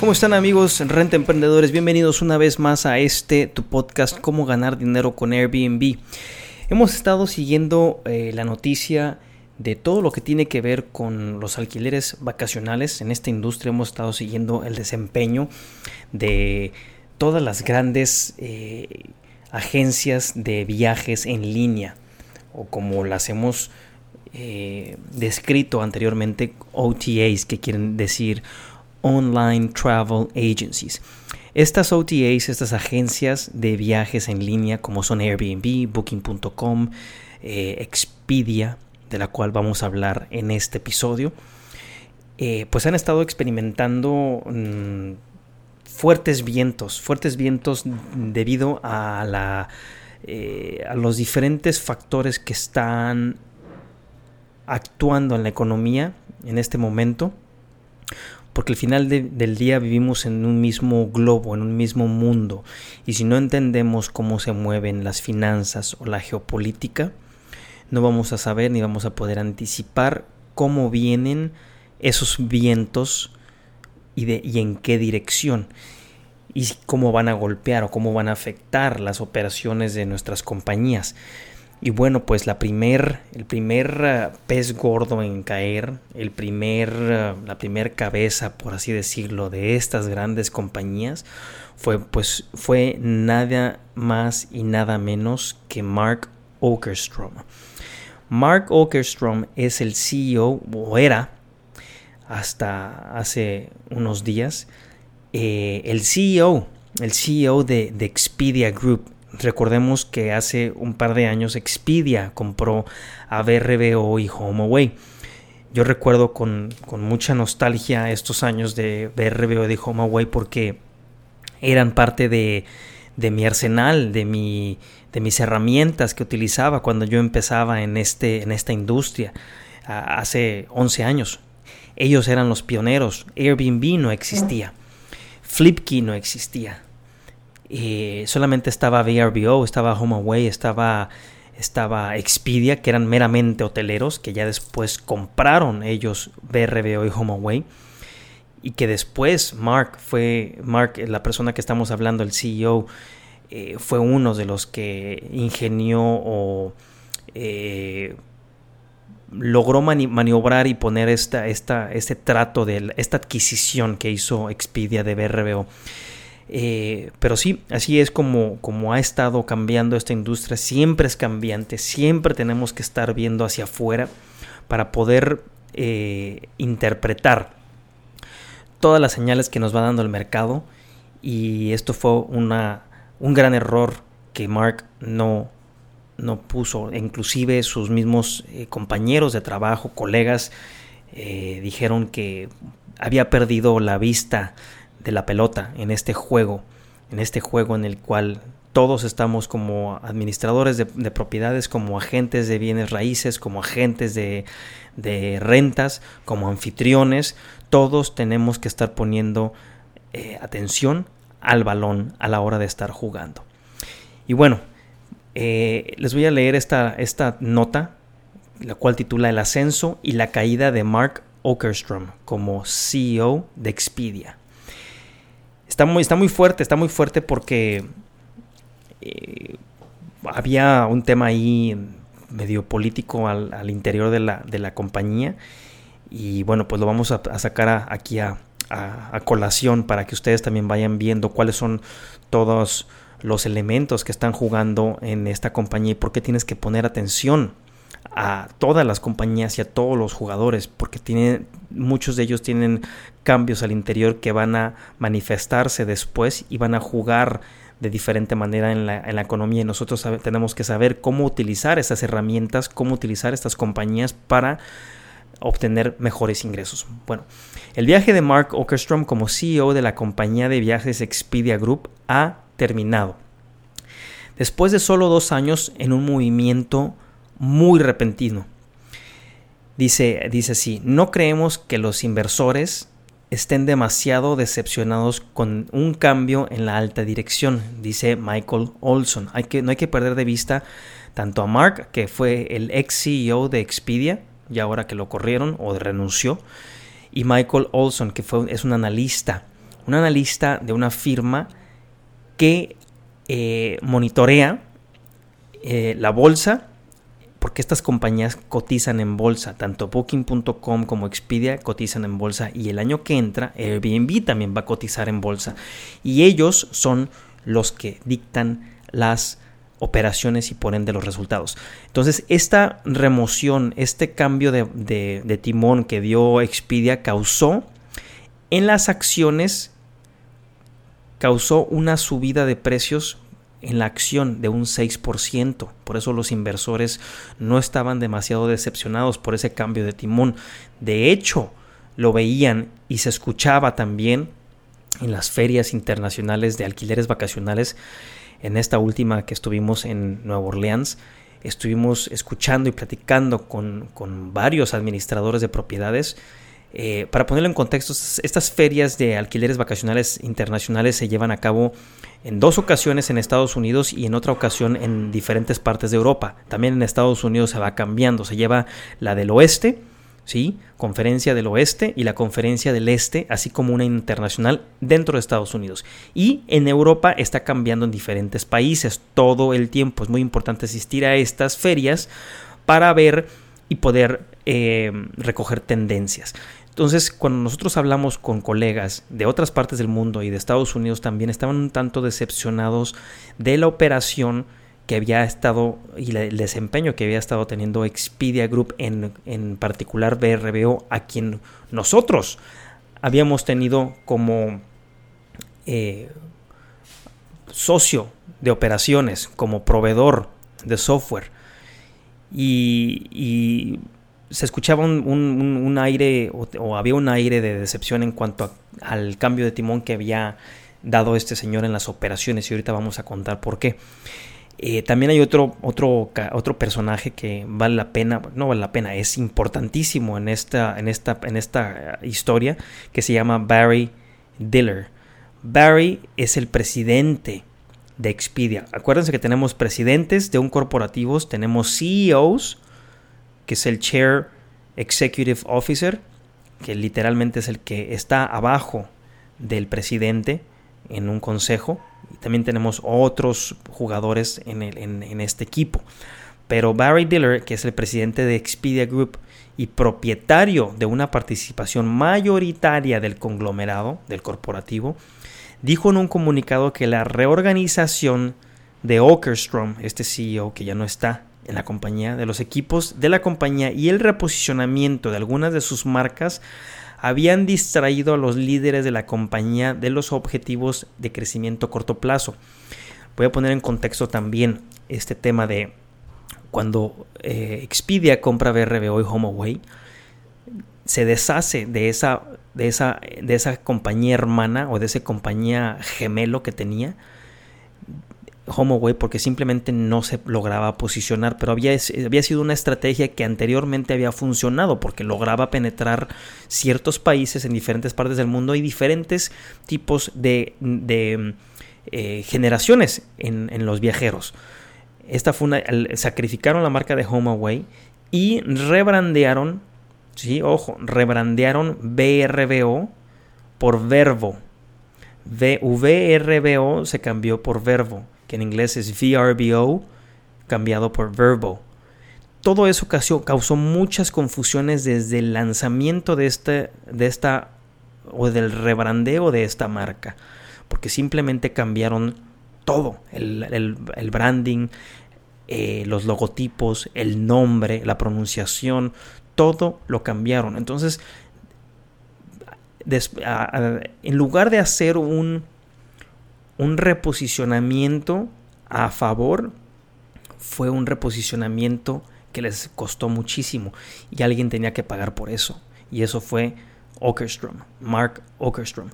¿Cómo están amigos Renta Emprendedores? Bienvenidos una vez más a este tu podcast Cómo ganar dinero con Airbnb. Hemos estado siguiendo eh, la noticia de todo lo que tiene que ver con los alquileres vacacionales. En esta industria hemos estado siguiendo el desempeño de todas las grandes eh, agencias de viajes en línea o como las hemos eh, descrito anteriormente, OTAs, que quieren decir Online Travel Agencies. Estas OTAs, estas agencias de viajes en línea como son Airbnb, Booking.com, eh, Expedia, de la cual vamos a hablar en este episodio, eh, pues han estado experimentando mm, fuertes vientos, fuertes vientos debido eh, a los diferentes factores que están actuando en la economía en este momento porque al final de- del día vivimos en un mismo globo, en un mismo mundo, y si no entendemos cómo se mueven las finanzas o la geopolítica, no vamos a saber ni vamos a poder anticipar cómo vienen esos vientos y, en qué dirección, y cómo van a golpear o cómo van a afectar las operaciones de nuestras compañías. Y bueno, pues la primer, el primer eh, pez gordo en caer, el primer, eh, la primer cabeza, por así decirlo, de estas grandes compañías fue, pues, fue nada más y nada menos que Mark Okerstrom. Mark Okerstrom es el CEO, o era, hasta hace unos días, eh, el CEO, el CEO de, de Expedia Group. Recordemos que hace un par de años Expedia compró a BRBO y HomeAway. Yo recuerdo con, con mucha nostalgia estos años de BRBO y de HomeAway porque eran parte de, de mi arsenal, de, mi, de mis herramientas que utilizaba cuando yo empezaba en, este, en esta industria hace 11 años. Ellos eran los pioneros. Airbnb no existía. Flipkey no existía. Eh, solamente estaba VRBO, estaba HomeAway, estaba, estaba Expedia, que eran meramente hoteleros, que ya después compraron ellos VRBO y HomeAway. Y que después Mark fue, Mark, la persona que estamos hablando, el CEO, eh, fue uno de los que ingenió o eh, logró mani- maniobrar y poner esta, esta, este trato de esta adquisición que hizo Expedia de BRBO. Eh, pero sí, así es como, como ha estado cambiando esta industria. Siempre es cambiante, siempre tenemos que estar viendo hacia afuera para poder eh, interpretar todas las señales que nos va dando el mercado. Y esto fue una, un gran error que Mark no, no puso. Inclusive sus mismos eh, compañeros de trabajo, colegas, dijeron que había perdido la vista de la pelota en este juego, en este juego en el cual todos estamos como administradores de, de propiedades, como agentes de bienes raíces, como agentes de, de rentas, como anfitriones, todos tenemos que estar poniendo eh, atención al balón a la hora de estar jugando. Y bueno, eh, les voy a leer esta, esta nota, la cual titula El ascenso y la caída de Mark Okerstrom como CEO de Expedia. Está muy, está muy fuerte, está muy fuerte porque eh, había un tema ahí medio político al, interior de la, de la, compañía. Y bueno, pues lo vamos a, sacar aquí a, a, colación para que ustedes también vayan viendo cuáles son todos los elementos que están jugando en esta compañía y por qué tienes que poner atención a todas las compañías y a todos los jugadores porque tiene, muchos de ellos tienen cambios al interior que van a manifestarse después y van a jugar de diferente manera en la, en la economía y nosotros tenemos que saber cómo utilizar estas herramientas, cómo utilizar estas compañías para obtener mejores ingresos. Bueno, el viaje de Mark Okerstrom como CEO de la compañía de viajes Expedia Group ha terminado. Después de solo dos años en un movimiento muy repentino. Dice, dice así, no creemos que los inversores estén demasiado decepcionados con un cambio en la alta dirección, dice Michael Olson. Hay que, no hay que perder de vista tanto a Mark, que fue el ex CEO de Expedia, y ahora que lo corrieron o renunció, y Michael Olson, que fue, es un analista, un analista de una firma que eh, monitorea eh, la bolsa porque estas compañías cotizan en bolsa, tanto Booking.com como Expedia cotizan en bolsa y el año que entra Airbnb también va a cotizar en bolsa y ellos son los que dictan las operaciones y por ende los resultados. Entonces esta remoción, este cambio de, de timón que dio Expedia causó en las acciones, causó una subida de precios en la acción de un 6%. Por eso los inversores no estaban demasiado decepcionados por ese cambio de timón. De hecho, lo veían y se escuchaba también en las ferias internacionales de alquileres vacacionales. En esta última que estuvimos en Nueva Orleans, estuvimos escuchando y platicando con, con varios administradores de propiedades eh, para ponerlo en contexto, estas ferias de alquileres vacacionales internacionales se llevan a cabo en dos ocasiones en Estados Unidos y en otra ocasión en diferentes partes de Europa. También en Estados Unidos se va cambiando. Se lleva la del oeste, ¿sí? Conferencia del oeste y la conferencia del este, así como una internacional dentro de Estados Unidos. Y en Europa está cambiando en diferentes países todo el tiempo. Es muy importante asistir a estas ferias para ver y poder eh, recoger tendencias. Entonces, cuando nosotros hablamos con colegas de otras partes del mundo y de Estados Unidos también, estaban un tanto decepcionados de la operación que había estado y el desempeño que había estado teniendo Expedia Group, en, en particular BRBO, a quien nosotros habíamos tenido como eh, socio de operaciones, como proveedor de software. y se escuchaba un, aire o, había un aire de decepción en cuanto al cambio de timón que había dado este señor en las operaciones y ahorita vamos a contar por qué. Eh, también hay otro, otro, otro personaje que vale la pena, no vale la pena, es importantísimo en esta, en esta, en esta historia que se llama Barry Diller. Barry es el presidente de Expedia. Acuérdense que tenemos presidentes de un corporativos, tenemos CEOs, que es el Chair Executive Officer, que literalmente es el que está abajo del presidente en un consejo. Y también tenemos otros jugadores en, en este equipo. Pero Barry Diller, que es el presidente de Expedia Group y propietario de una participación mayoritaria del conglomerado, del corporativo, dijo en un comunicado que la reorganización de Okerstrom, este CEO que ya no está en la compañía, de los equipos de la compañía y el reposicionamiento de algunas de sus marcas habían distraído a los líderes de la compañía de los objetivos de crecimiento a corto plazo. Voy a poner en contexto también este tema de cuando eh, Expedia compra BRBO y HomeAway, se deshace de esa, de, esa, de esa compañía hermana o de esa compañía gemelo que tenía HomeAway porque simplemente no se lograba posicionar, pero había, había sido una estrategia que anteriormente había funcionado porque lograba penetrar ciertos países en diferentes partes del mundo y diferentes tipos de, eh, generaciones en, los viajeros. Esta fue una, sacrificaron la marca de HomeAway y rebrandearon, sí, ojo, rebrandearon BRBO por Verbo. VRBO se cambió por Verbo que en inglés es VRBO, cambiado por Verbo. Todo eso causó, muchas confusiones desde el lanzamiento de, este, de esta o del rebrandeo de esta marca, porque simplemente cambiaron todo, el, branding, eh, los logotipos, el nombre, la pronunciación, todo lo cambiaron. Entonces, en lugar de hacer un un reposicionamiento a favor fue un reposicionamiento que les costó muchísimo y alguien tenía que pagar por eso. Y eso fue Okerstrom, Mark Okerstrom.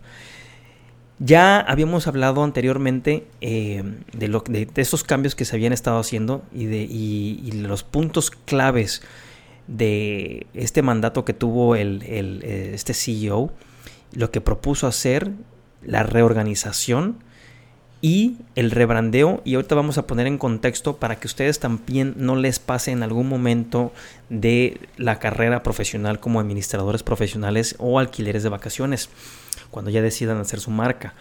Ya habíamos hablado anteriormente eh, de, lo, de, estos cambios que se habían estado haciendo y de y, los puntos claves de este mandato que tuvo el, el, este CEO, lo que propuso hacer, la reorganización y el rebrandeo. Y ahorita vamos a poner en contexto para que ustedes también no les pase en algún momento de la carrera profesional como administradores profesionales o alquileres de vacaciones cuando ya decidan hacer su marca.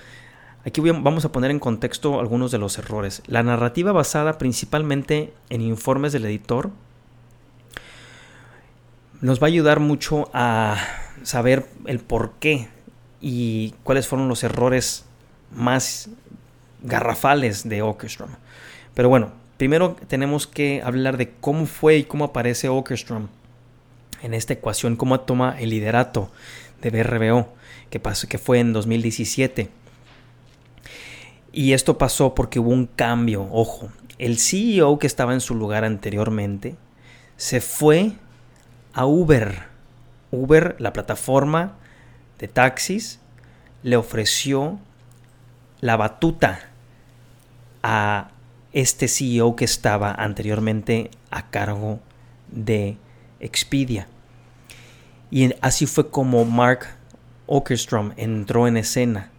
Aquí vamos a poner en contexto algunos de los errores. La narrativa basada principalmente en informes del editor nos va a ayudar mucho a saber el por qué y cuáles fueron los errores más garrafales de Åkerstrom. Pero bueno, primero tenemos que hablar de cómo fue y cómo aparece Åkerstrom en esta ecuación, cómo toma el liderato de BRBO que, pasó, que fue en 2017. Y esto pasó porque hubo un cambio, ojo, el CEO que estaba en su lugar anteriormente se fue a Uber. Uber, la plataforma de taxis, le ofreció la batuta a este CEO que estaba anteriormente a cargo de Expedia. Y así fue como Mark Åkerstrom entró en escena,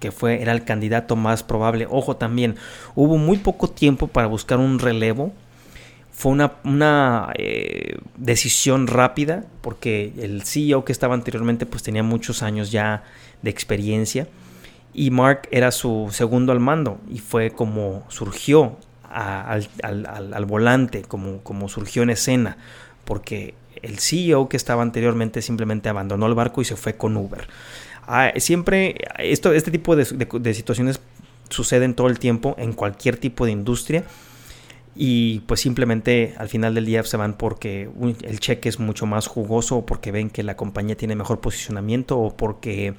que fue, era el candidato más probable. Ojo también, hubo muy poco tiempo para buscar un relevo. Fue una, una eh, decisión rápida, porque el CEO que estaba anteriormente pues tenía muchos años ya de experiencia. Y Mark era su segundo al mando y fue como surgió al, al, volante, como, como surgió en escena, porque el CEO que estaba anteriormente simplemente abandonó el barco y se fue con Uber. Ah, siempre esto, este tipo de, situaciones suceden todo el tiempo en cualquier tipo de industria y pues simplemente al final del día se van porque el cheque es mucho más jugoso o porque ven que la compañía tiene mejor posicionamiento o porque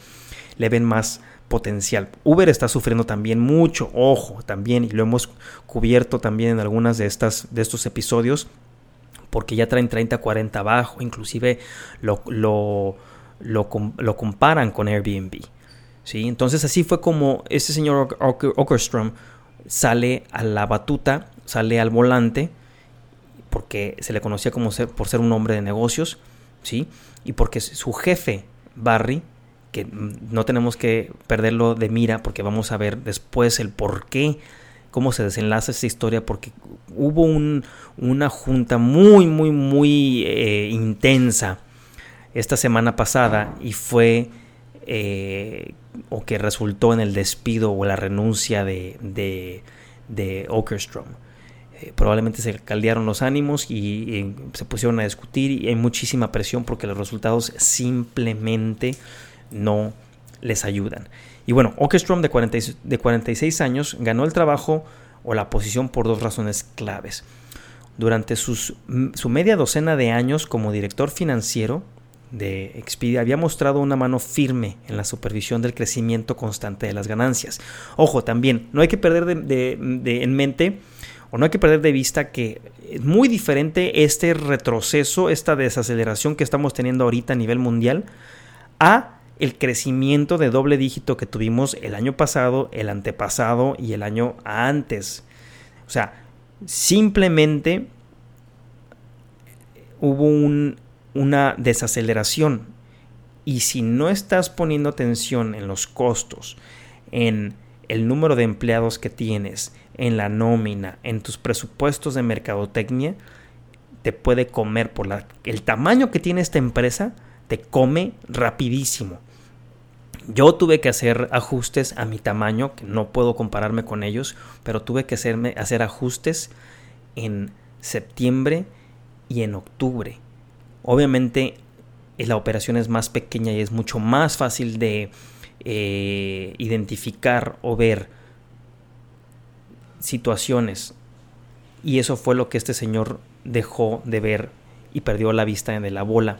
le ven más potencial. Uber está sufriendo también mucho, ojo, también y lo hemos cubierto también en algunas de estas de estos episodios porque ya traen 30, 40 abajo, inclusive lo, lo, lo, comparan con Airbnb. ¿sí? Entonces así fue como ese señor Ockerstrom sale a la batuta, sale al volante, porque se le conocía como ser, por ser un hombre de negocios, ¿sí? y porque su jefe, Barry, que no tenemos que perderlo de mira porque vamos a ver después el por qué cómo se desenlaza esta historia, porque hubo una junta muy, muy, muy eh, intensa esta semana pasada y fue eh, o que resultó en el despido o la renuncia de, de, de Okerstrom. Eh, probablemente se caldearon los ánimos y, se pusieron a discutir y hay muchísima presión porque los resultados simplemente no les ayudan. Y bueno, de, de 46 años ganó el trabajo o la posición por dos razones claves. Durante sus, su media docena de años como director financiero de Expedia había mostrado una mano firme en la supervisión del crecimiento constante de las ganancias. Ojo, también, no hay que perder de, de, en mente o no hay que perder de vista que es muy diferente este retroceso, esta desaceleración que estamos teniendo ahorita a nivel mundial a el crecimiento de doble dígito que tuvimos el año pasado, el antepasado y el año antes. O sea, simplemente hubo una desaceleración. Y si no estás poniendo atención en los costos, en el número de empleados que tienes, en la nómina, en tus presupuestos de mercadotecnia, te puede comer por la, el tamaño que tiene esta empresa, te come rapidísimo. Yo tuve que hacer ajustes a mi tamaño, que no puedo compararme con ellos, pero tuve que hacerme, hacer ajustes en septiembre y en octubre. Obviamente la operación es más pequeña y es mucho más fácil de eh, identificar o ver situaciones. Y eso fue lo que este señor dejó de ver y perdió la vista de la bola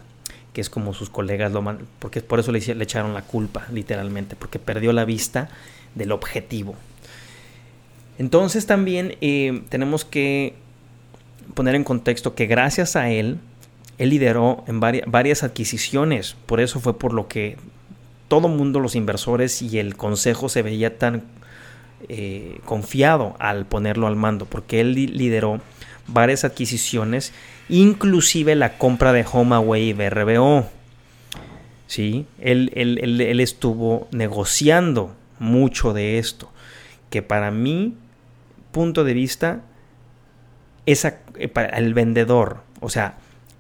que es como sus colegas lo man porque por eso le, echaron la culpa, literalmente, porque perdió la vista del objetivo. Entonces también eh, tenemos que poner en contexto que gracias a él, él lideró en varias, varias adquisiciones, por eso fue por lo que todo mundo, los inversores y el consejo se veía tan eh, confiado al ponerlo al mando, porque él lideró varias adquisiciones, inclusive la compra de HomeAway y BRBO. ¿Sí? Él, él, estuvo negociando mucho de esto, que para mi punto de vista, esa, eh, el vendedor, o sea,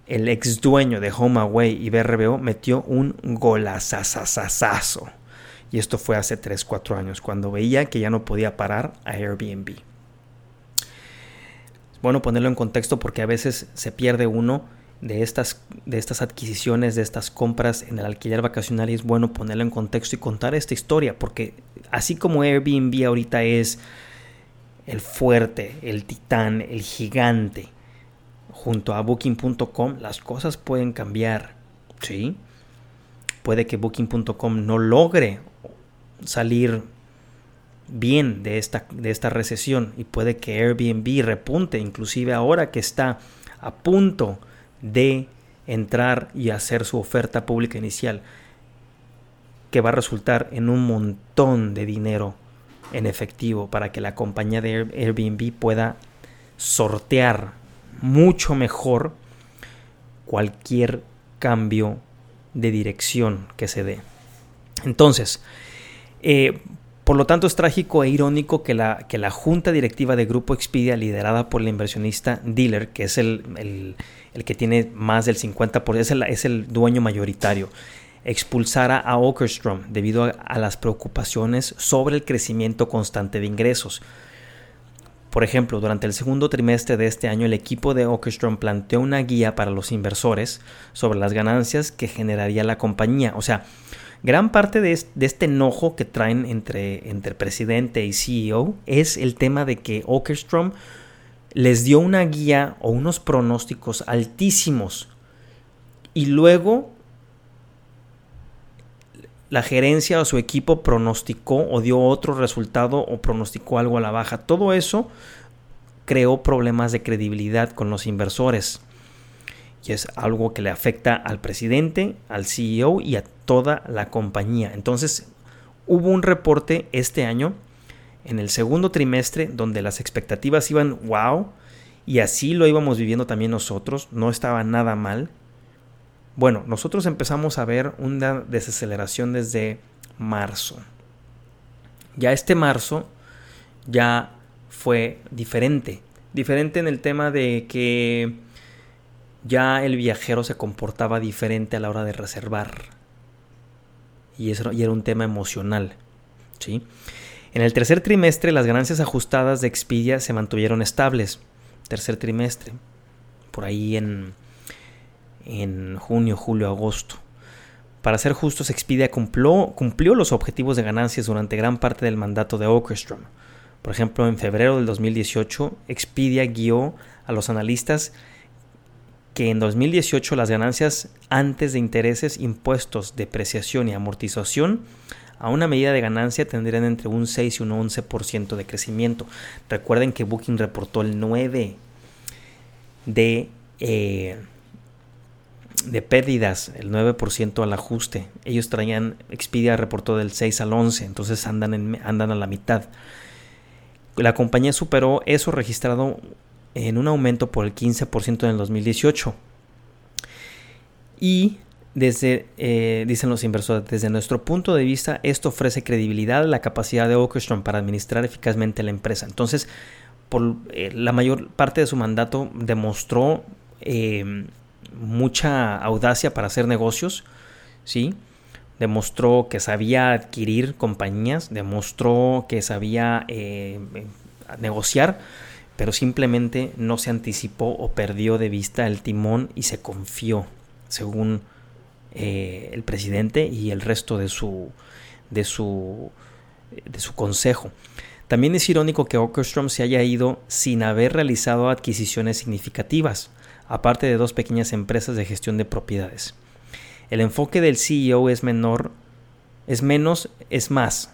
el ex dueño de HomeAway y BRBO metió un golazazazazo. Y esto fue hace 3, 4 años, cuando veía que ya no podía parar a Airbnb. Bueno ponerlo en contexto porque a veces se pierde uno de estas, de estas adquisiciones, de estas compras en el alquiler vacacional y es bueno ponerlo en contexto y contar esta historia porque así como Airbnb ahorita es el fuerte, el titán, el gigante, junto a booking.com, las cosas pueden cambiar, ¿sí? Puede que booking.com no logre salir bien de esta, de esta recesión y puede que Airbnb repunte, inclusive ahora que está a punto de entrar y hacer su oferta pública inicial, que va a resultar en un montón de dinero en efectivo para que la compañía de Airbnb pueda sortear mucho mejor cualquier cambio de dirección que se dé. Entonces, eh, por lo tanto, es trágico e irónico que la, que la junta directiva de Grupo Expedia, liderada por el inversionista Dealer, que es el, que tiene más del 50%, es el, es el dueño mayoritario, expulsara a Okerstrom debido a, las preocupaciones sobre el crecimiento constante de ingresos. Por ejemplo, durante el segundo trimestre de este año, el equipo de Okerstrom planteó una guía para los inversores sobre las ganancias que generaría la compañía. O sea, gran parte de, este enojo que traen entre, entre presidente y CEO es el tema de que Okerstrom les dio una guía o unos pronósticos altísimos y luego la gerencia o su equipo pronosticó o dio otro resultado o pronosticó algo a la baja. Todo eso creó problemas de credibilidad con los inversores. Y es algo que le afecta al presidente, al CEO y a toda la compañía. Entonces, hubo un reporte este año, en el segundo trimestre, donde las expectativas iban wow, y así lo íbamos viviendo también nosotros, no estaba nada mal. Bueno, nosotros empezamos a ver una desaceleración desde marzo. Ya este marzo ya fue diferente. Diferente en el tema de que ya el viajero se comportaba diferente a la hora de reservar. Y eso y era un tema emocional. ¿sí? En el tercer trimestre las ganancias ajustadas de Expedia se mantuvieron estables. Tercer trimestre. Por ahí en en junio, julio, agosto. Para ser justos, Expedia cumplió, cumplió los objetivos de ganancias durante gran parte del mandato de Okerstrom. Por ejemplo, en febrero del 2018, Expedia guió a los analistas que en 2018 las ganancias antes de intereses, impuestos, depreciación y amortización a una medida de ganancia tendrían entre un 6 y un 11% de crecimiento. Recuerden que Booking reportó el 9 de eh, de pérdidas, el 9% al ajuste. Ellos traían, Expedia reportó del 6 al 11, entonces andan, andan a la mitad. La compañía superó eso registrado en un aumento por el 15% en el 2018. Y desde, eh, dicen los inversores, desde nuestro punto de vista, esto ofrece credibilidad a la capacidad de Okerstrom para administrar eficazmente la empresa. Entonces, por eh, la mayor parte de su mandato demostró eh, mucha audacia para hacer negocios, ¿sí? Demostró que sabía adquirir compañías, demostró que sabía negociar, pero simplemente no se anticipó o perdió de vista el timón y se confió, según eh, el presidente y el resto de su, de su, de su consejo. También es irónico que Okerstrom se haya ido sin haber realizado adquisiciones significativas aparte de dos pequeñas empresas de gestión de propiedades. El enfoque del CEO es menor, es menos, es más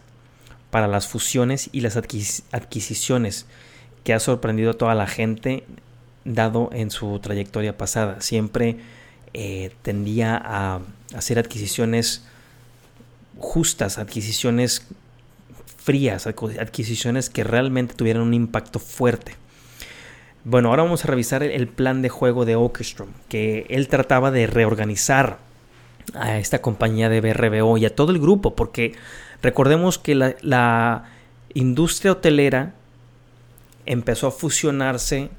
para las fusiones y las adquisiciones que ha sorprendido a toda la gente dado en su trayectoria pasada. Siempre eh, tendía a hacer adquisiciones justas, adquisiciones frías, adquisiciones que realmente tuvieran un impacto fuerte. Bueno, ahora vamos a revisar el plan de juego de Orchestrom, que él trataba de reorganizar a esta compañía de BRBO y a todo el grupo, porque recordemos que la industria hotelera empezó a fusionarse,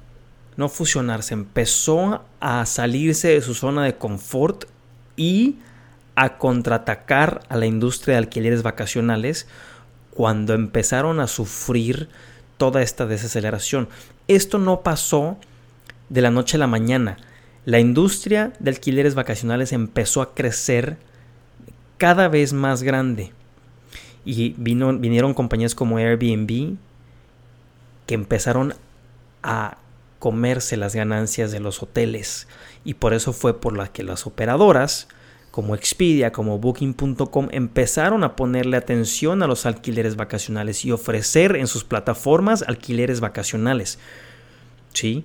no fusionarse, empezó a salirse de su zona de confort y a contraatacar a la industria de alquileres vacacionales cuando empezaron a sufrir toda esta desaceleración. Esto no pasó de la noche a la mañana. La industria de alquileres vacacionales empezó a crecer cada vez más grande. Y vino, vinieron compañías como Airbnb que empezaron a comerse las ganancias de los hoteles. Y por eso fue por la que las operadoras como Expedia, como Booking.com, empezaron a ponerle atención a los alquileres vacacionales y ofrecer en sus plataformas alquileres vacacionales. ¿Sí?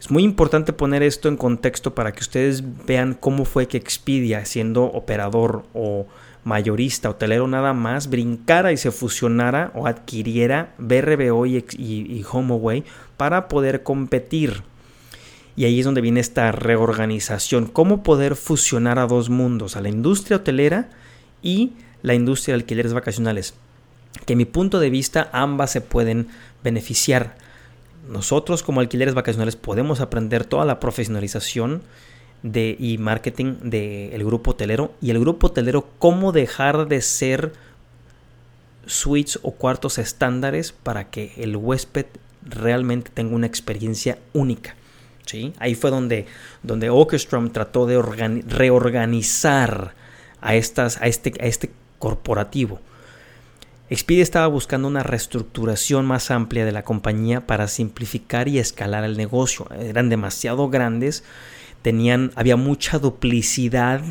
Es muy importante poner esto en contexto para que ustedes vean cómo fue que Expedia, siendo operador o mayorista, hotelero nada más, brincara y se fusionara o adquiriera BRBO y, y HomeAway para poder competir. Y ahí es donde viene esta reorganización. Cómo poder fusionar a dos mundos, a la industria hotelera y la industria de alquileres vacacionales. Que a mi punto de vista ambas se pueden beneficiar. Nosotros como alquileres vacacionales podemos aprender toda la profesionalización de, y marketing del grupo hotelero y el grupo hotelero cómo dejar de ser suites o cuartos estándares para que el huésped realmente tenga una experiencia única. Ahí fue donde, donde Orchestrom trató de reorganizar a, estas, a, este, a este corporativo. Expedia estaba buscando una reestructuración más amplia de la compañía para simplificar y escalar el negocio. Eran demasiado grandes, tenían, había mucha duplicidad,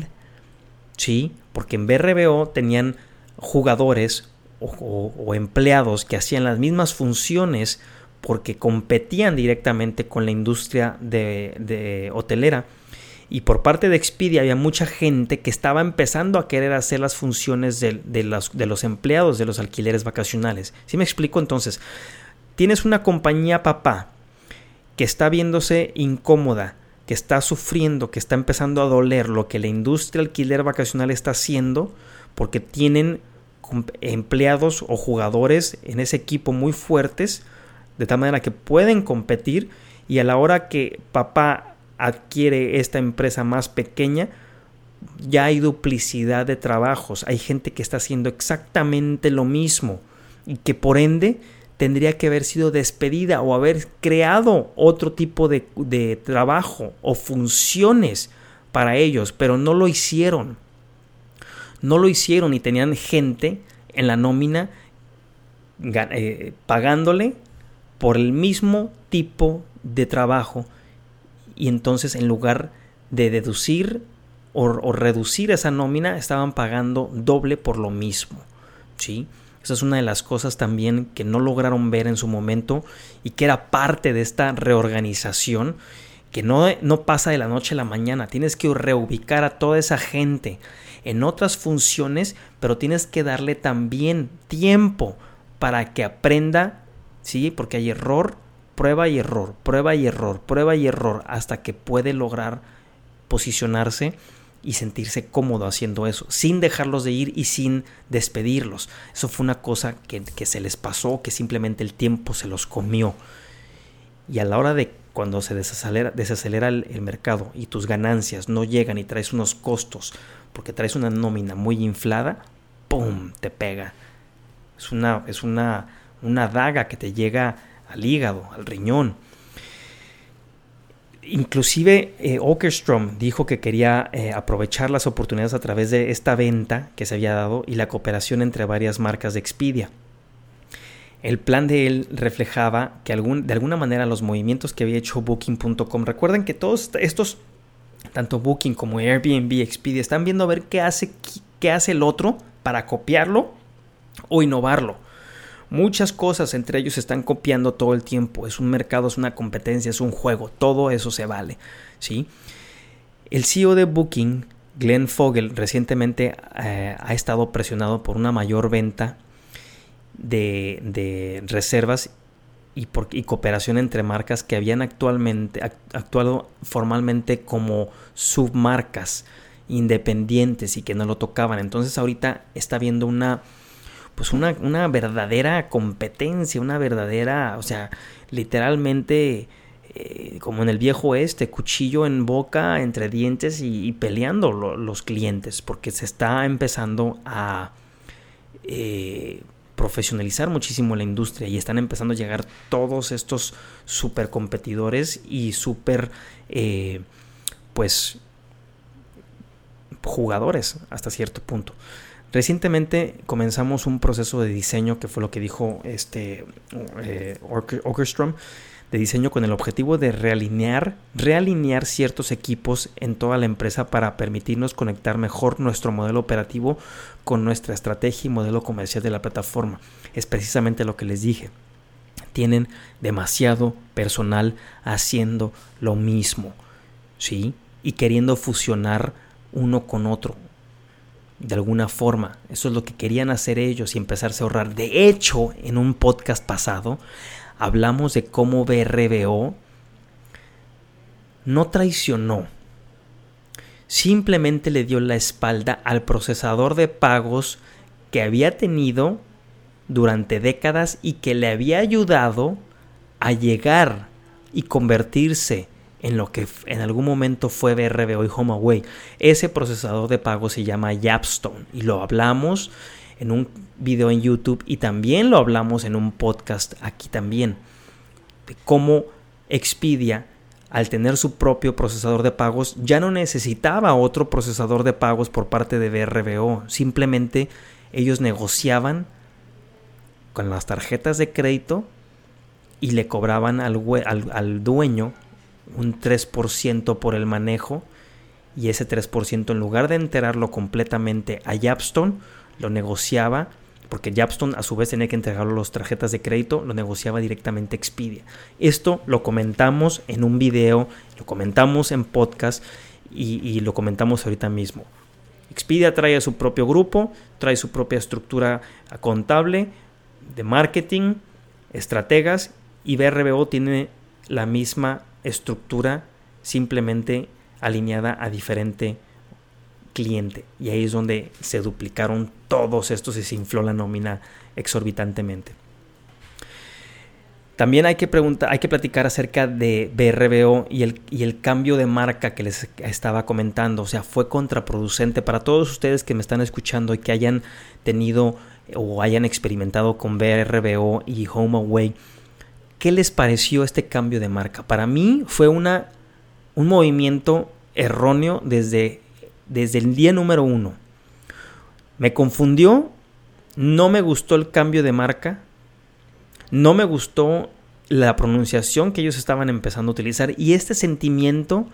¿sí? Porque en BRBO tenían jugadores o empleados que hacían las mismas funciones porque competían directamente con la industria de, hotelera. Y por parte de Expedia había mucha gente que estaba empezando a querer hacer las funciones de, los, de los, empleados de los alquileres vacacionales. ¿Sí me explico? Entonces, tienes una compañía papá que está viéndose incómoda, que está sufriendo, que está empezando a doler lo que la industria alquiler vacacional está haciendo, porque tienen empleados o jugadores en ese equipo muy fuertes de tal manera que pueden competir y a la hora que papá adquiere esta empresa más pequeña, ya hay duplicidad de trabajos, hay gente que está haciendo exactamente lo mismo y que por ende tendría que haber sido despedida o haber creado otro tipo de, de trabajo o funciones para ellos, pero no lo hicieron. No lo hicieron y tenían gente en la nómina eh, pagándole por el mismo tipo de trabajo y entonces en lugar de deducir o, reducir esa nómina estaban pagando doble por lo mismo. ¿sí? Esa es una de las cosas también que no lograron ver en su momento y que era parte de esta reorganización que no, no pasa de la noche a la mañana. Tienes que reubicar a toda esa gente en otras funciones, pero tienes que darle también tiempo para que aprenda ¿sí? Porque hay error, prueba y error, prueba y error, prueba y error, hasta que puede lograr posicionarse y sentirse cómodo haciendo eso, sin dejarlos de ir y sin despedirlos. Eso fue una cosa que, se les pasó, que simplemente el tiempo se los comió. Y a la hora de cuando se desacelera, desacelera el, el, mercado y tus ganancias no llegan y traes unos costos porque traes una nómina muy inflada, ¡pum! te pega. Es una, es una una daga que te llega al hígado, al riñón. Inclusive eh, Okerstrom dijo que quería eh, aprovechar las oportunidades a través de esta venta que se había dado y la cooperación entre varias marcas de Expedia. El plan de él reflejaba que de alguna manera los movimientos que había hecho Booking.com, recuerden que todos estos, tanto Booking como Airbnb, Expedia, están viendo a ver qué hace, qué hace el otro para copiarlo o innovarlo. Muchas cosas entre ellos se están copiando todo el tiempo. Es un mercado, es una competencia, es un juego. Todo eso se vale. ¿sí? El CEO de Booking Glenn Fogel recientemente eh, ha estado presionado por una mayor venta de, de reservas y, por, y, cooperación entre marcas que habían actualmente actuado formalmente como submarcas independientes y que no lo tocaban. Entonces ahorita está viendo una pues una, una verdadera competencia, una verdadera, o sea, literalmente eh, como en el viejo oeste, cuchillo en boca, entre dientes y, peleando los clientes, porque se está empezando a eh, profesionalizar muchísimo la industria y están empezando a llegar todos estos super competidores y super, eh, pues, jugadores hasta cierto punto. Recientemente comenzamos un proceso de diseño que fue lo que dijo este eh, de diseño con el objetivo de realinear, realinear ciertos equipos en toda la empresa para permitirnos conectar mejor nuestro modelo operativo con nuestra estrategia y modelo comercial de la plataforma. Es precisamente lo que les dije. Tienen demasiado personal haciendo lo mismo, ¿sí? Y queriendo fusionar uno con otro. De alguna forma, eso es lo que querían hacer ellos y empezarse a ahorrar. De hecho, en un podcast pasado, hablamos de cómo BRBO no traicionó, simplemente le dio la espalda al procesador de pagos que había tenido durante décadas y que le había ayudado a llegar y convertirse en lo que en algún momento fue BRBO y HomeAway. Ese procesador de pagos se llama Yapstone y lo hablamos en un video en YouTube y también lo hablamos en un podcast aquí también. De cómo Expedia, al tener su propio procesador de pagos, ya no necesitaba otro procesador de pagos por parte de BRBO. Simplemente ellos negociaban con las tarjetas de crédito y le cobraban al, al dueño un 3% por el manejo y ese 3% en lugar de enterarlo completamente a Yapstone, lo negociaba, porque Japstone a su vez tenía que entregarlo las tarjetas de crédito, lo negociaba directamente Expedia. Esto lo comentamos en un video, lo comentamos en podcast y, lo comentamos ahorita mismo. Expedia trae su propio grupo, trae su propia estructura contable, de marketing, estrategas y BRBO tiene la misma estructura simplemente alineada a diferente cliente. Y ahí es donde se duplicaron todos estos y se infló la nómina exorbitantemente. También hay que, preguntar, hay que platicar acerca de BRBO y el, y el cambio de marca que les estaba comentando. O sea, fue contraproducente para todos ustedes que me están escuchando y que hayan tenido o hayan experimentado con BRBO y HomeAway. ¿Qué les pareció este cambio de marca? Para mí fue una, un movimiento erróneo desde desde el día número uno. Me confundió, no me gustó el cambio de marca, no me gustó la pronunciación que ellos estaban empezando a utilizar y este sentimiento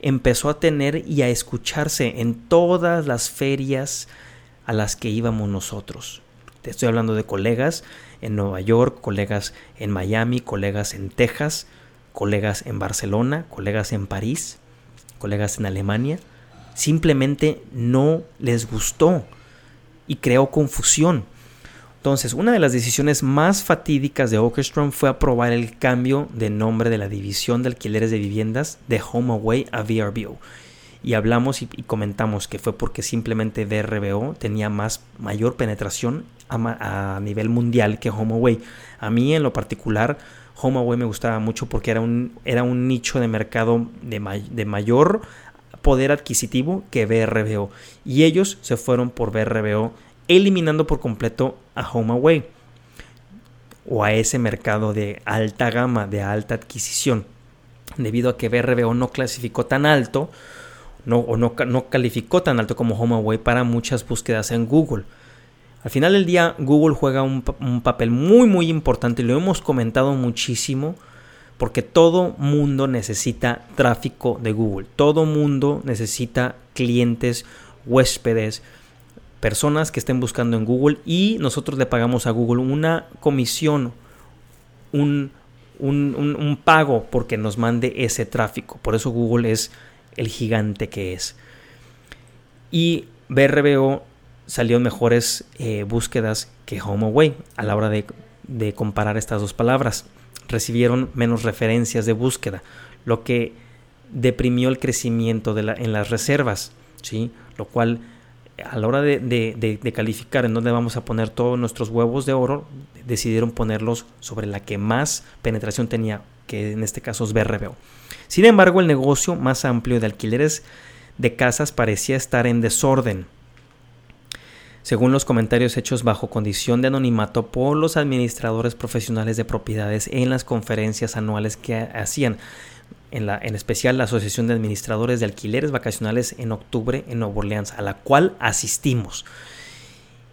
empezó a tener y a escucharse en todas las ferias a las que íbamos nosotros. Te estoy hablando de colegas en Nueva York, colegas en Miami, colegas en Texas, colegas en Barcelona, colegas en París, colegas en Alemania simplemente no les gustó y creó confusión. Entonces, una de las decisiones más fatídicas de Orchestron fue aprobar el cambio de nombre de la división de alquileres de viviendas de HomeAway a VRBO. Y hablamos y, comentamos que fue porque simplemente VRBO tenía más mayor penetración a, nivel mundial que HomeAway. A mí en lo particular, HomeAway me gustaba mucho porque era un, era un nicho de mercado de, de mayor poder adquisitivo que BRBO y ellos se fueron por BRBO eliminando por completo a HomeAway o a ese mercado de alta gama, de alta adquisición, debido a que BRBO no clasificó tan alto no, o no, no calificó tan alto como HomeAway para muchas búsquedas en Google. Al final del día, Google juega un, un papel muy muy importante y lo hemos comentado muchísimo porque todo mundo necesita tráfico de Google, todo mundo necesita clientes, huéspedes, personas que estén buscando en Google y nosotros le pagamos a Google una comisión, un, un, pago porque nos mande ese tráfico. Por eso Google es el gigante que es. y BRBO salió en mejores eh, búsquedas que HomeAway a la hora de, comparar estas dos palabras. Recibieron menos referencias de búsqueda, lo que deprimió el crecimiento de la, en las reservas, ¿sí? lo cual a la hora de, calificar en dónde vamos a poner todos nuestros huevos de oro, decidieron ponerlos sobre la que más penetración tenía, que en este caso es BRBO. Sin embargo, el negocio más amplio de alquileres de casas parecía estar en desorden. Según los comentarios hechos bajo condición de anonimato por los administradores profesionales de propiedades en las conferencias anuales que hacían, en, la, en especial la Asociación de Administradores de Alquileres Vacacionales en octubre en Nueva Orleans, a la cual asistimos.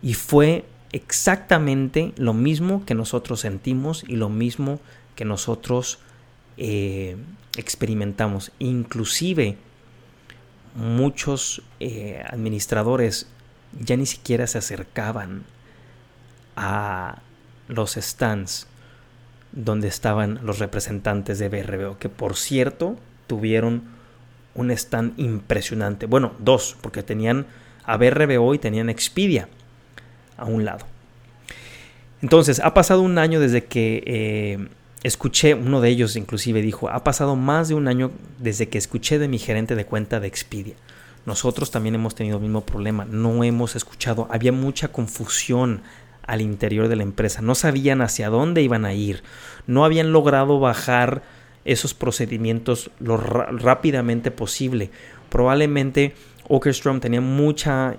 Y fue exactamente lo mismo que nosotros sentimos y lo mismo que nosotros eh, experimentamos. Inclusive muchos eh, administradores ya ni siquiera se acercaban a los stands donde estaban los representantes de BRBO, que por cierto tuvieron un stand impresionante. Bueno, dos, porque tenían a BRBO y tenían Expedia a un lado. Entonces, ha pasado un año desde que eh, escuché, uno de ellos inclusive dijo, ha pasado más de un año desde que escuché de mi gerente de cuenta de Expedia. Nosotros también hemos tenido el mismo problema, no hemos escuchado, había mucha confusión al interior de la empresa, no sabían hacia dónde iban a ir, no habían logrado bajar esos procedimientos lo rápidamente posible. Probablemente Okerstrom tenía mucha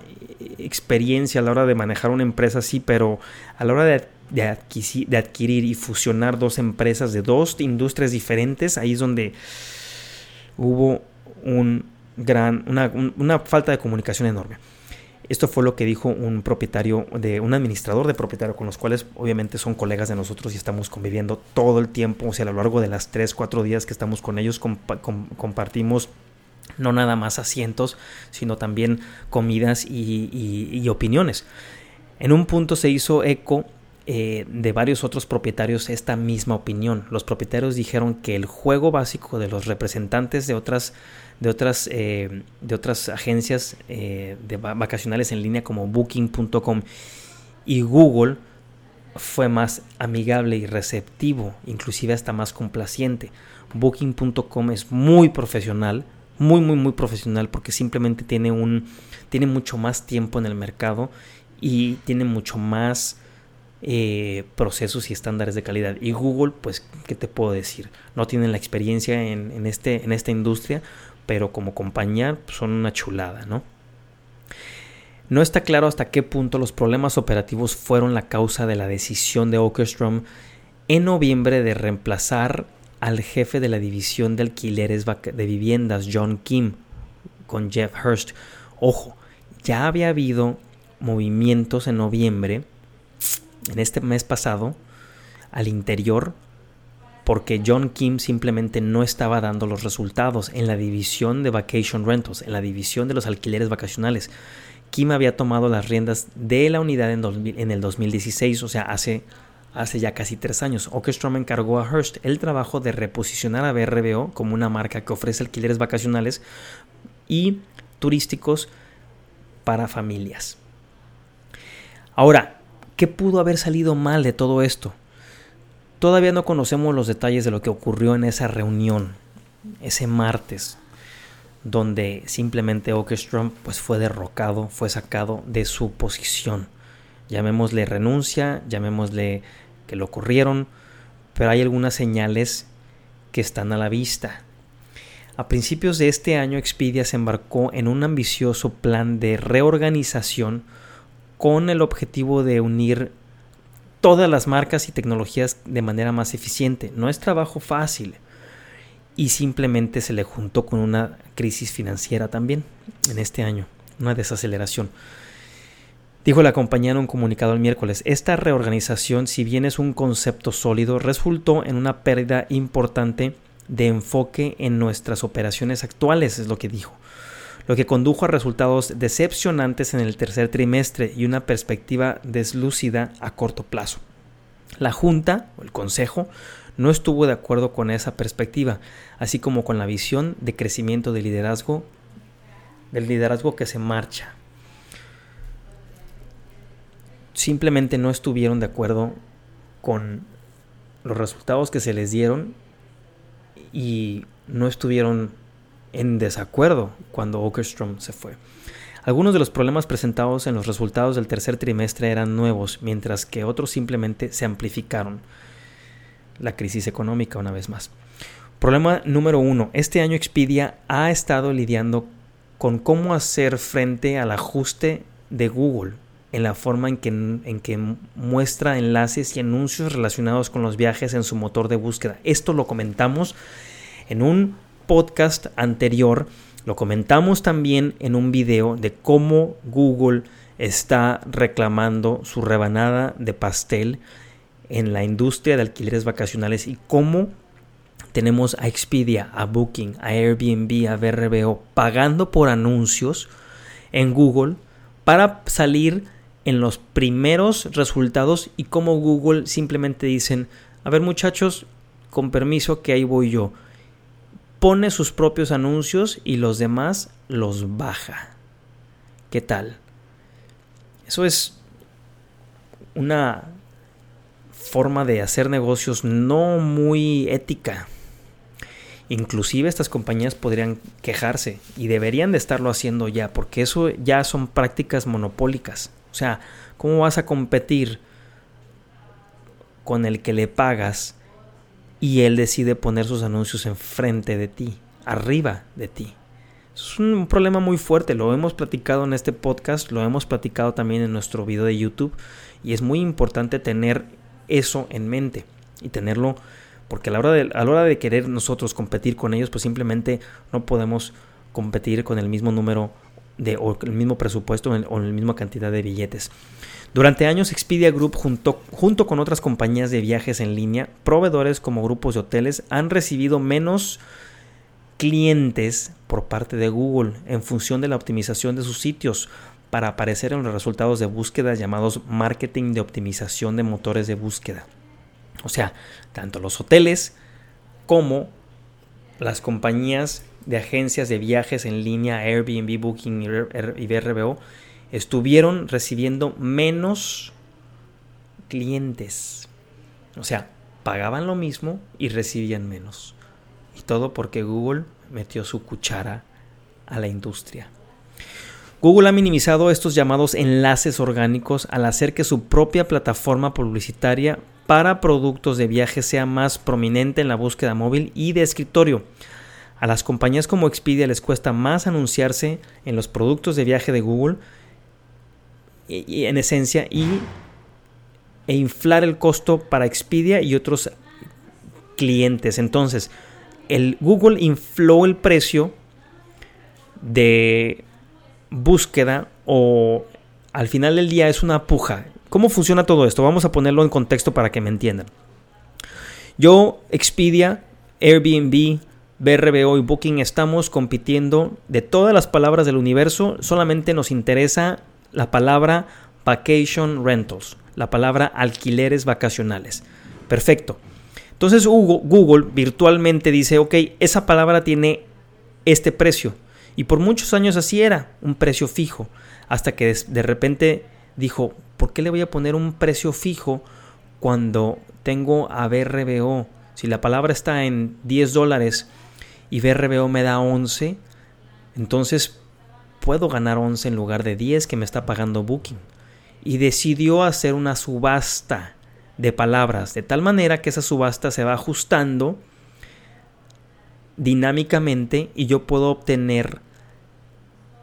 experiencia a la hora de manejar una empresa así, pero a la hora de, de, adquirir y fusionar dos empresas de dos industrias diferentes, ahí es donde hubo un gran, una, una falta de comunicación enorme. Esto fue lo que dijo un propietario, de un administrador de propietario, con los cuales obviamente son colegas de nosotros y estamos conviviendo todo el tiempo, o sea, a lo largo de las 3, 4 días que estamos con ellos, compartimos no nada más asientos, sino también comidas y, opiniones. En un punto se hizo eco eh, de varios otros propietarios esta misma opinión. Los propietarios dijeron que el juego básico de los representantes de otras de otras, eh, de otras agencias eh, de vacacionales en línea como booking.com y Google fue más amigable y receptivo, inclusive hasta más complaciente. Booking.com es muy profesional, muy muy muy profesional porque simplemente tiene un tiene mucho más tiempo en el mercado y tiene mucho más eh, procesos y estándares de calidad. Y Google, pues, ¿qué te puedo decir? No tienen la experiencia en, este, en esta industria, pero como compañía son una chulada, ¿no? No está claro hasta qué punto los problemas operativos fueron la causa de la decisión de Okerstrom en noviembre de reemplazar al jefe de la división de alquileres de viviendas, John Kim, con Jeff Hurst. Ojo, ya había habido movimientos en noviembre, en este mes pasado, al interior porque John Kim simplemente no estaba dando los resultados en la división de vacation rentals, en la división de los alquileres vacacionales. Kim había tomado las riendas de la unidad en, el 2016, o sea, hace, hace ya casi tres años. Orchestrom encargó a Hearst el trabajo de reposicionar a BRBO como una marca que ofrece alquileres vacacionales y turísticos para familias. Ahora, ¿qué pudo haber salido mal de todo esto? Todavía no conocemos los detalles de lo que ocurrió en esa reunión, ese martes, donde simplemente Okerstrom pues fue derrocado, fue sacado de su posición. Llamémosle renuncia, llamémosle que lo corrieron, pero hay algunas señales que están a la vista. A principios de este año Expedia se embarcó en un ambicioso plan de reorganización con el objetivo de unir todas las marcas y tecnologías de manera más eficiente. No es trabajo fácil. Y simplemente se le juntó con una crisis financiera también en este año, una desaceleración. Dijo la compañía en un comunicado el miércoles, esta reorganización, si bien es un concepto sólido, resultó en una pérdida importante de enfoque en nuestras operaciones actuales, es lo que dijo, lo que condujo a resultados decepcionantes en el tercer trimestre y una perspectiva deslúcida a corto plazo. La Junta, o el Consejo, no estuvo de acuerdo con esa perspectiva, así como con la visión de crecimiento del liderazgo, del liderazgo que se marcha. Simplemente no estuvieron de acuerdo con los resultados que se les dieron y no estuvieron en desacuerdo cuando Okerstrom se fue. Algunos de los problemas presentados en los resultados del tercer trimestre eran nuevos, mientras que otros simplemente se amplificaron. La crisis económica, una vez más. Problema número uno. Este año Expedia ha estado lidiando con cómo hacer frente al ajuste de Google en la forma en que, en que muestra enlaces y anuncios relacionados con los viajes en su motor de búsqueda. Esto lo comentamos en un podcast anterior lo comentamos también en un video de cómo Google está reclamando su rebanada de pastel en la industria de alquileres vacacionales y cómo tenemos a Expedia, a Booking, a Airbnb, a VRBO pagando por anuncios en Google para salir en los primeros resultados y cómo Google simplemente dicen, a ver muchachos, con permiso que ahí voy yo pone sus propios anuncios y los demás los baja. ¿Qué tal? Eso es una forma de hacer negocios no muy ética. Inclusive estas compañías podrían quejarse y deberían de estarlo haciendo ya, porque eso ya son prácticas monopólicas. O sea, ¿cómo vas a competir con el que le pagas y él decide poner sus anuncios enfrente de ti, arriba de ti. Es un problema muy fuerte, lo hemos platicado en este podcast, lo hemos platicado también en nuestro video de YouTube y es muy importante tener eso en mente y tenerlo porque a la hora de, a la hora de querer nosotros competir con ellos pues simplemente no podemos competir con el mismo número de, o el mismo presupuesto o la misma cantidad de billetes. Durante años, Expedia Group, junto, con otras compañías de viajes en línea, proveedores como grupos de hoteles, han recibido menos clientes por parte de Google en función de la optimización de sus sitios para aparecer en los resultados de búsqueda llamados marketing de optimización de motores de búsqueda. O sea, tanto los hoteles como las compañías de agencias de viajes en línea, Airbnb, Booking y VRBO, estuvieron recibiendo menos clientes. O sea, pagaban lo mismo y recibían menos. Y todo porque Google metió su cuchara a la industria. Google ha minimizado estos llamados enlaces orgánicos al hacer que su propia plataforma publicitaria para productos de viaje sea más prominente en la búsqueda móvil y de escritorio. A las compañías como Expedia les cuesta más anunciarse en los productos de viaje de Google en esencia y, e inflar el costo para Expedia y otros clientes. Entonces, el Google infló el precio de búsqueda o al final del día es una puja. ¿Cómo funciona todo esto? Vamos a ponerlo en contexto para que me entiendan. Yo, Expedia, Airbnb, BRBO y Booking estamos compitiendo de todas las palabras del universo, solamente nos interesa la palabra vacation rentals, la palabra alquileres vacacionales. Perfecto. Entonces Google virtualmente dice, ok, esa palabra tiene este precio. Y por muchos años así era, un precio fijo. Hasta que de repente dijo, ¿por qué le voy a poner un precio fijo cuando tengo a BRBO? Si la palabra está en 10 dólares y BRBO me da 11, entonces puedo ganar 11 en lugar de 10 que me está pagando Booking. Y decidió hacer una subasta de palabras, de tal manera que esa subasta se va ajustando dinámicamente y yo puedo obtener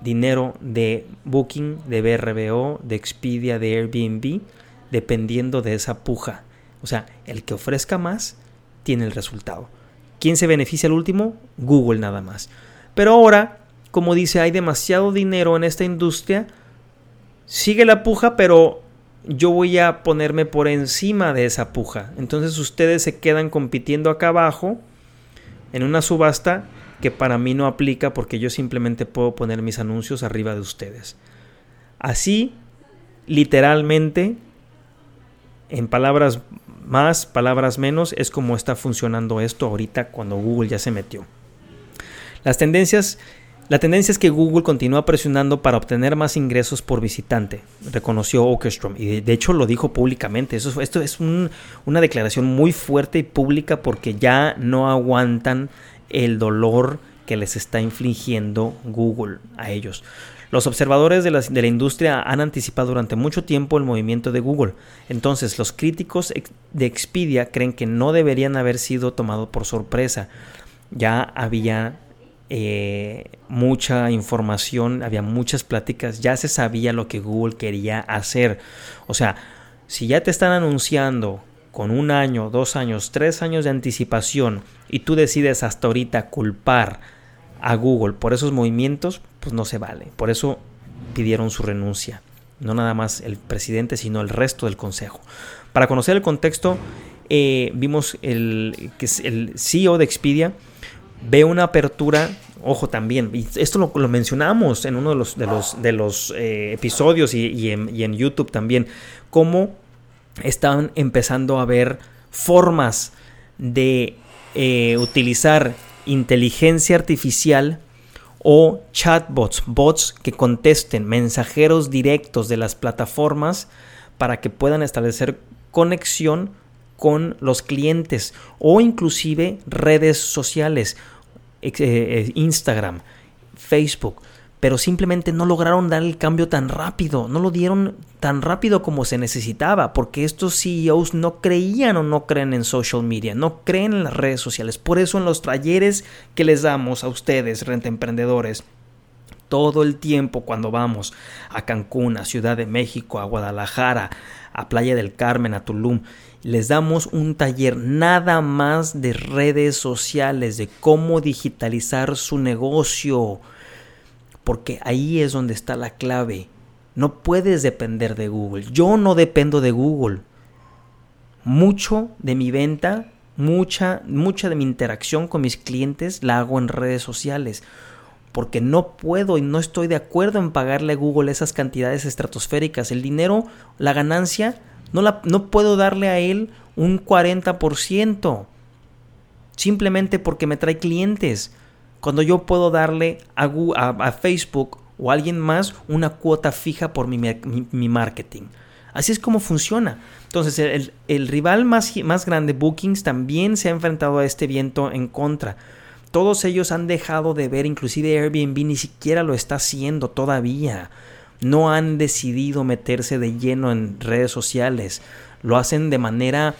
dinero de Booking, de BRBO, de Expedia, de Airbnb, dependiendo de esa puja. O sea, el que ofrezca más tiene el resultado. ¿Quién se beneficia al último? Google nada más. Pero ahora como dice, hay demasiado dinero en esta industria, sigue la puja, pero yo voy a ponerme por encima de esa puja. Entonces ustedes se quedan compitiendo acá abajo en una subasta que para mí no aplica porque yo simplemente puedo poner mis anuncios arriba de ustedes. Así, literalmente, en palabras más, palabras menos, es como está funcionando esto ahorita cuando Google ya se metió. Las tendencias La tendencia es que Google continúa presionando para obtener más ingresos por visitante, reconoció Okerstrom, y de, hecho lo dijo públicamente. Esto es una declaración muy fuerte y pública porque ya no aguantan el dolor que les está infligiendo Google a ellos. Los observadores de la, de la, industria han anticipado durante mucho tiempo el movimiento de Google. Entonces, los críticos de Expedia creen que no deberían haber sido tomados por sorpresa. Ya había eh, mucha información, había muchas pláticas, ya se sabía lo que Google quería hacer. O sea, si ya te están anunciando con un año, dos años, tres años de anticipación y tú decides hasta ahorita culpar a Google por esos movimientos, pues no se vale. Por eso pidieron su renuncia. No nada más el presidente, sino el resto del consejo. Para conocer el contexto, eh, vimos el, que el CEO de Expedia ve una apertura, ojo también, y esto lo, mencionamos en uno de los, de los, de los eh, episodios y, en, YouTube también, cómo están empezando a ver formas de eh, utilizar inteligencia artificial o chatbots, bots que contesten, mensajeros directos de las plataformas para que puedan establecer conexión con los clientes o inclusive redes sociales, eh, eh, Instagram, Facebook, pero simplemente no lograron dar el cambio tan rápido, no lo dieron tan rápido como se necesitaba, porque estos CEOs no creían o no creen en social media, no creen en las redes sociales. Por eso en los talleres que les damos a ustedes, renta emprendedores, todo el tiempo cuando vamos a Cancún, a Ciudad de México, a Guadalajara, a Playa del Carmen, a Tulum, les damos un taller nada más de redes sociales, de cómo digitalizar su negocio, porque ahí es donde está la clave. No puedes depender de Google. Yo no dependo de Google. Mucho de mi venta, mucha, mucha de mi interacción con mis clientes la hago en redes sociales porque no puedo y no estoy de acuerdo en pagarle a Google esas cantidades estratosféricas. El dinero, la ganancia, no, la, no puedo darle a él un 40%. Simplemente porque me trae clientes. Cuando yo puedo darle a, a, Facebook o a alguien más una cuota fija por mi, mi, marketing. Así es como funciona. Entonces, el, el, rival más, más grande, Bookings, también se ha enfrentado a este viento en contra. Todos ellos han dejado de ver, inclusive Airbnb ni siquiera lo está haciendo todavía. No han decidido meterse de lleno en redes sociales. Lo hacen de manera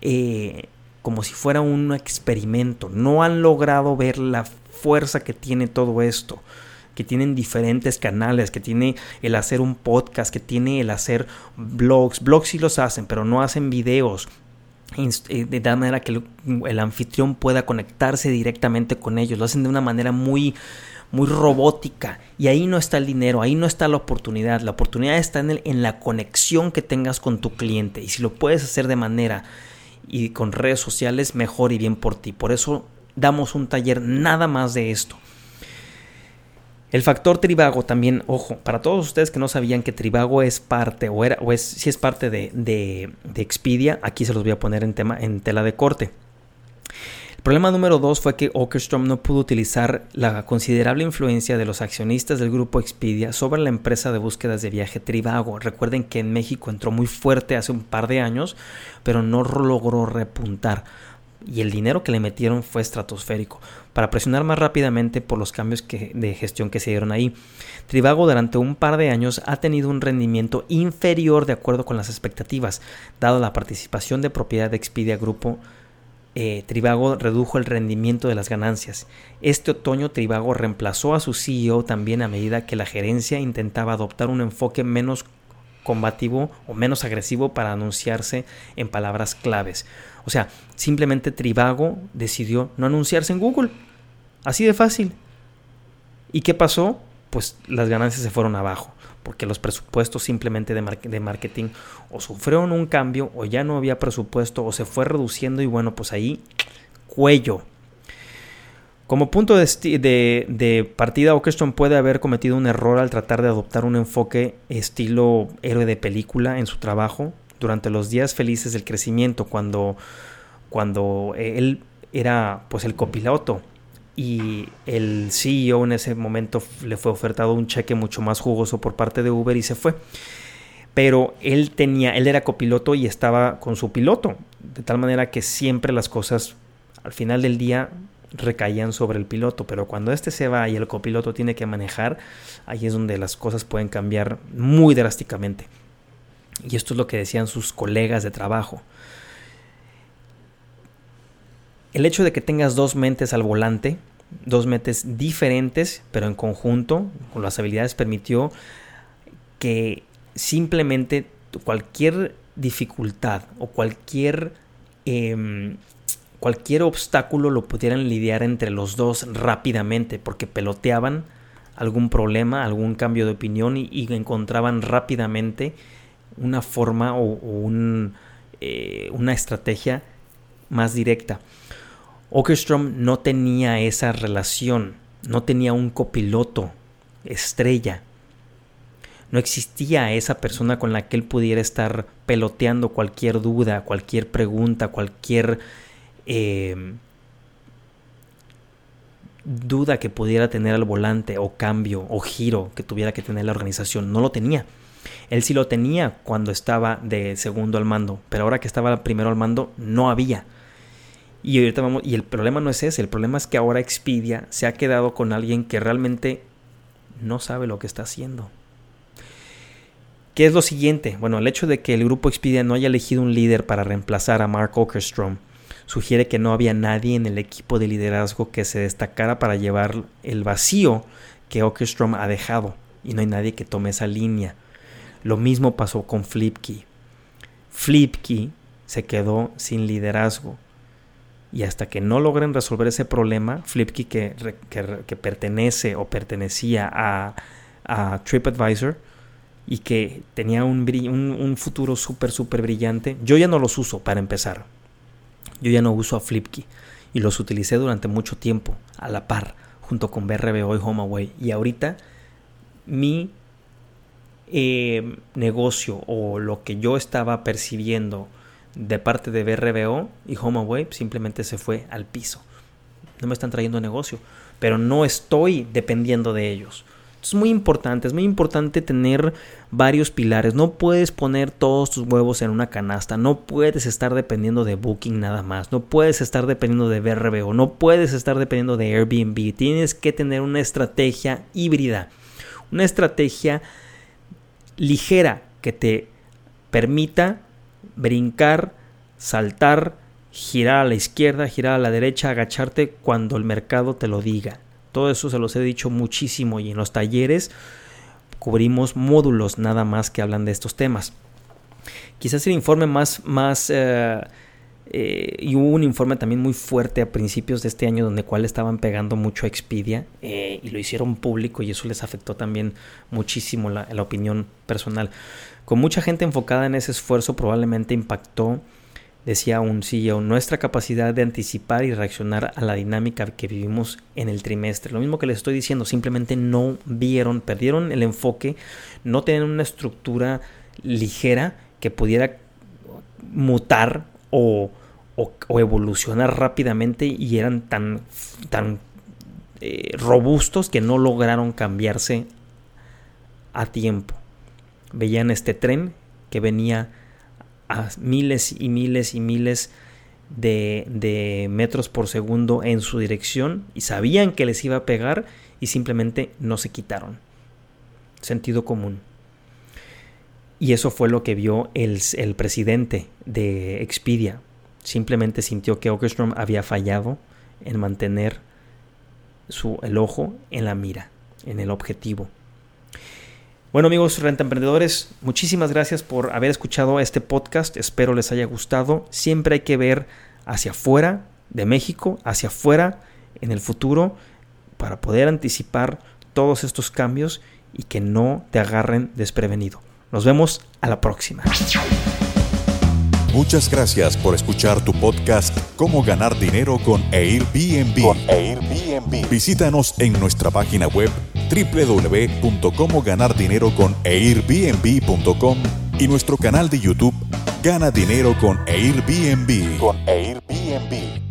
eh, como si fuera un experimento. No han logrado ver la fuerza que tiene todo esto que tienen diferentes canales, que tiene el hacer un podcast, que tiene el hacer blogs. Blogs sí los hacen, pero no hacen videos, eh, de tal manera que el, anfitrión pueda conectarse directamente con ellos. Lo hacen de una manera muy, muy robótica. Y ahí no está el dinero, ahí no está la oportunidad. La oportunidad está en, en la conexión que tengas con tu cliente. Y si lo puedes hacer de manera y con redes sociales, mejor y bien por ti. Por eso damos un taller nada más de esto. El factor Tribago también, ojo, para todos ustedes que no sabían que Tribago es parte o era o es si es parte de, de, Expedia, aquí se los voy a poner en tema en tela de corte. Problema número dos fue que Okerstrom no pudo utilizar la considerable influencia de los accionistas del grupo Expedia sobre la empresa de búsquedas de viaje Tribago. Recuerden que en México entró muy fuerte hace un par de años, pero no logró repuntar y el dinero que le metieron fue estratosférico para presionar más rápidamente por los cambios de gestión que se dieron ahí. Trivago durante un par de años ha tenido un rendimiento inferior de acuerdo con las expectativas, dado la participación de propiedad de Expedia Grupo. Eh, Trivago redujo el rendimiento de las ganancias. Este otoño Trivago reemplazó a su CEO también a medida que la gerencia intentaba adoptar un enfoque menos combativo o menos agresivo para anunciarse en palabras claves. O sea, simplemente Trivago decidió no anunciarse en Google. Así de fácil. ¿Y qué pasó? Pues las ganancias se fueron abajo, porque los presupuestos simplemente de, marketing o sufrieron un cambio o ya no había presupuesto o se fue reduciendo y bueno, pues ahí cuello. Como punto de, partida, Orchestron puede haber cometido un error al tratar de adoptar un enfoque estilo héroe de película en su trabajo durante los días felices del crecimiento, cuando, cuando él era pues el copiloto y el CEO en ese momento le fue ofertado un cheque mucho más jugoso por parte de Uber y se fue. Pero él tenía, él era copiloto y estaba con su piloto, de tal manera que siempre las cosas al final del día recaían sobre el piloto, pero cuando este se va y el copiloto tiene que manejar, ahí es donde las cosas pueden cambiar muy drásticamente. Y esto es lo que decían sus colegas de trabajo. El hecho de que tengas dos mentes al volante, dos mentes diferentes, pero en conjunto, con las habilidades, permitió que simplemente cualquier dificultad o cualquier eh, cualquier obstáculo lo pudieran lidiar entre los dos rápidamente, porque peloteaban algún problema, algún cambio de opinión y, encontraban rápidamente una forma o, un, eh, una estrategia más directa. Åkerström no tenía esa relación, no tenía un copiloto estrella. No existía esa persona con la que él pudiera estar peloteando cualquier duda, cualquier pregunta, cualquier Em, duda que pudiera tener al volante o cambio o giro que tuviera que tener la organización. No lo tenía. Él sí lo tenía cuando estaba de segundo al mando, pero ahora que estaba primero al mando no había. Y ahorita vamos, y el problema no es ese, el problema es que ahora Expedia se ha quedado con alguien que realmente no sabe lo que está haciendo. ¿Qué es lo siguiente? Bueno, el hecho de que el grupo Expedia no haya elegido un líder para reemplazar a Mark Okerstrom sugiere que no había nadie en el equipo de liderazgo que se destacara para llevar el vacío que Åkerström ha dejado y no hay nadie que tome esa línea. Lo mismo pasó con Flipkey. Flipkey se quedó sin liderazgo y hasta que no logren resolver ese problema, Flipkey que, que, pertenece o pertenecía a, TripAdvisor y que tenía un, un, un futuro súper, súper brillante, yo ya no los uso para empezar. Yo ya no uso a Flipkey y los utilicé durante mucho tiempo a la par junto con BRBO y HomeAway y ahorita mi eh, negocio o lo que yo estaba percibiendo de parte de BRBO y HomeAway simplemente se fue al piso. No me están trayendo negocio, pero no estoy dependiendo de ellos. Es muy importante, es muy importante tener varios pilares. No puedes poner todos tus huevos en una canasta, no puedes estar dependiendo de Booking nada más, no puedes estar dependiendo de BRBO, no puedes estar dependiendo de Airbnb. Tienes que tener una estrategia híbrida, una estrategia ligera que te permita brincar, saltar, girar a la izquierda, girar a la derecha, agacharte cuando el mercado te lo diga. Todo eso se los he dicho muchísimo y en los talleres cubrimos módulos nada más que hablan de estos temas. Quizás el informe más, más eh, eh, y hubo un informe también muy fuerte a principios de este año donde cual estaban pegando mucho a Expedia eh, y lo hicieron público y eso les afectó también muchísimo la, la opinión personal. Con mucha gente enfocada en ese esfuerzo probablemente impactó decía un CEO, nuestra capacidad de anticipar y reaccionar a la dinámica que vivimos en el trimestre. Lo mismo que les estoy diciendo, simplemente no vieron, perdieron el enfoque, no tenían una estructura ligera que pudiera mutar o, evolucionar rápidamente y eran tan, tan eh, robustos que no lograron cambiarse a tiempo. Veían este tren que venía a miles y miles y miles de, metros por segundo en su dirección y sabían que les iba a pegar y simplemente no se quitaron. Sentido común. Y eso fue lo que vio el, el presidente de Expedia. Simplemente sintió que Åkerström había fallado en mantener su, el ojo en la mira, en el objetivo. Bueno amigos renta emprendedores, muchísimas gracias por haber escuchado este podcast, espero les haya gustado. Siempre hay que ver hacia afuera de México, hacia afuera en el futuro, para poder anticipar todos estos cambios y que no te agarren desprevenido. Nos vemos a la próxima. Muchas gracias por escuchar tu podcast Cómo ganar dinero con Airbnb. Con Airbnb. Visítanos en nuestra página web www.comoganardineroconairbnb.com y nuestro canal de YouTube Gana Dinero con Airbnb. Con Airbnb.